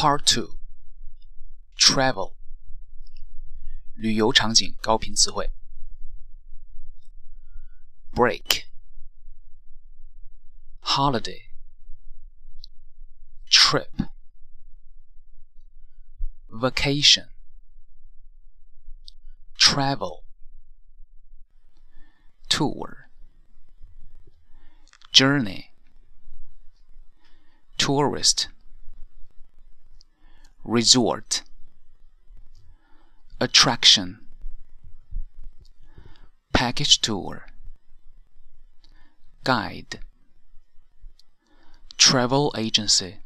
Part Two Travel 旅游场景高频词汇 Break Holiday Trip Vacation Travel Tour Journey Tourist resort. Attraction. Package tour. Guide. Travel agency.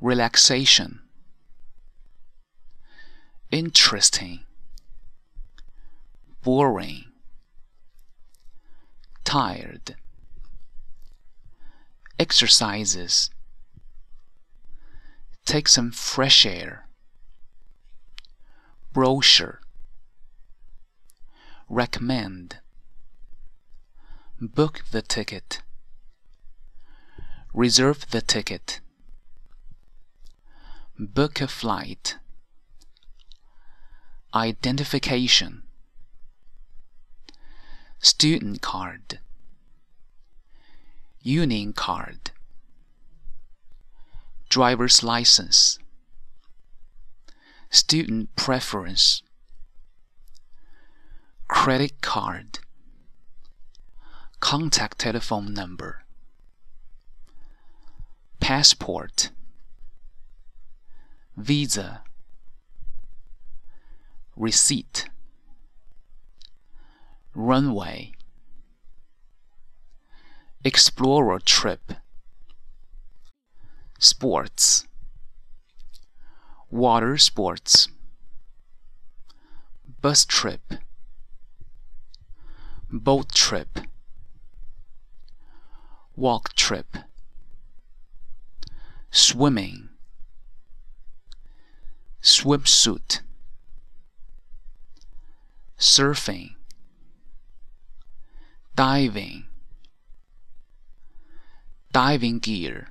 Relaxation. Interesting. Boring. Tired. Exercises Take some fresh air. Brochure. Recommend. Book the ticket. Reserve the ticket. Book a flight. Identification. Student card. Union card driver's license, student preference, credit card, contact telephone number, passport, visa, receipt, runway, explorer trip sports. Water sports. Bus trip. Boat trip. Walk trip. Swimming. Swimsuit. Surfing. Diving. Diving gear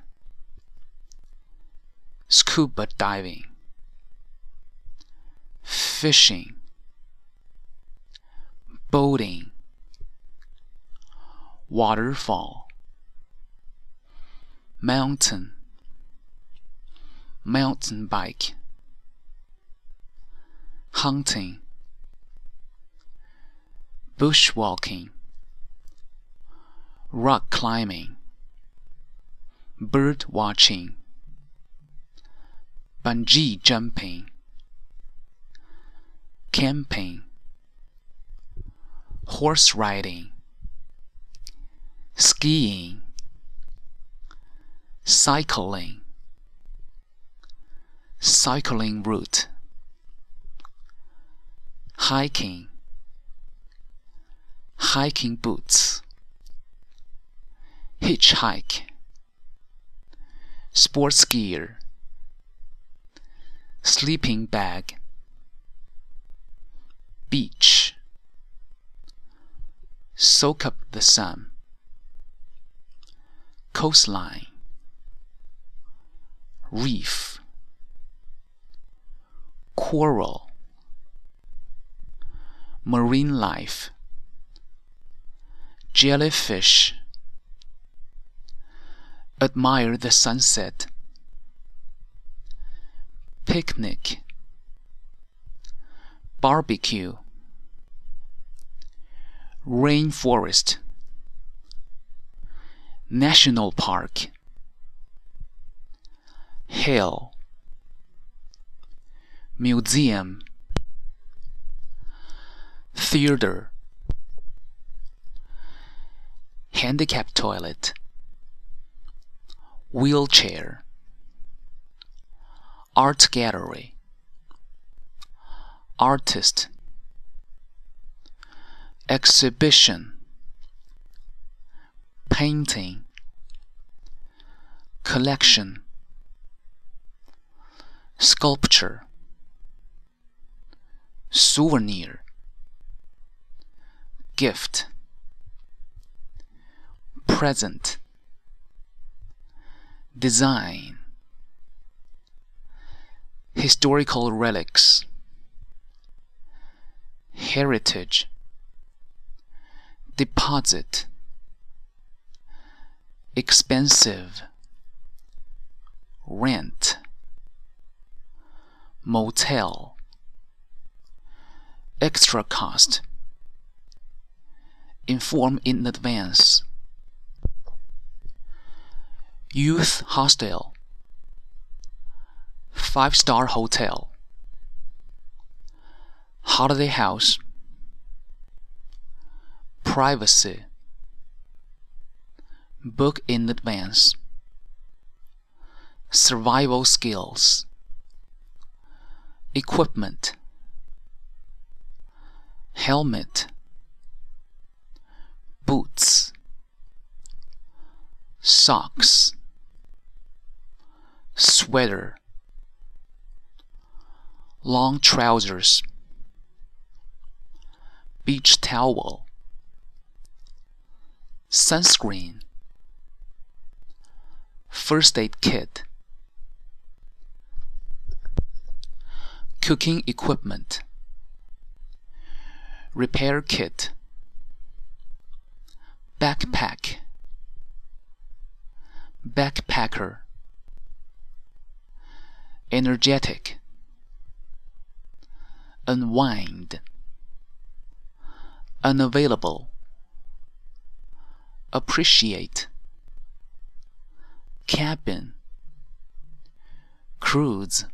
scuba diving, fishing, boating, waterfall, mountain, mountain bike, hunting, bushwalking, rock climbing, bird watching bungee jumping, camping, horse riding, skiing, cycling, cycling route, hiking, hiking boots, hitchhike, sports gear sleeping bag. Beach. Soak up the sun. Coastline. Reef. Coral. Marine life. Jellyfish. Admire the sunset picnic, barbecue, rainforest, national park, hill, museum, theater, handicap toilet, wheelchair art gallery. Artist. Exhibition. Painting. Collection. Sculpture. Souvenir. Gift. Present. Design historical relics, heritage, deposit, expensive, rent, motel, extra cost, inform in advance, youth hostel, five star hotel, holiday house, privacy, book in advance, survival skills, equipment, helmet, boots, socks, sweater, long trousers, beach towel, sunscreen, first aid kit, cooking equipment, repair kit, backpack, backpacker, energetic, unwind, unavailable, appreciate, cabin, cruise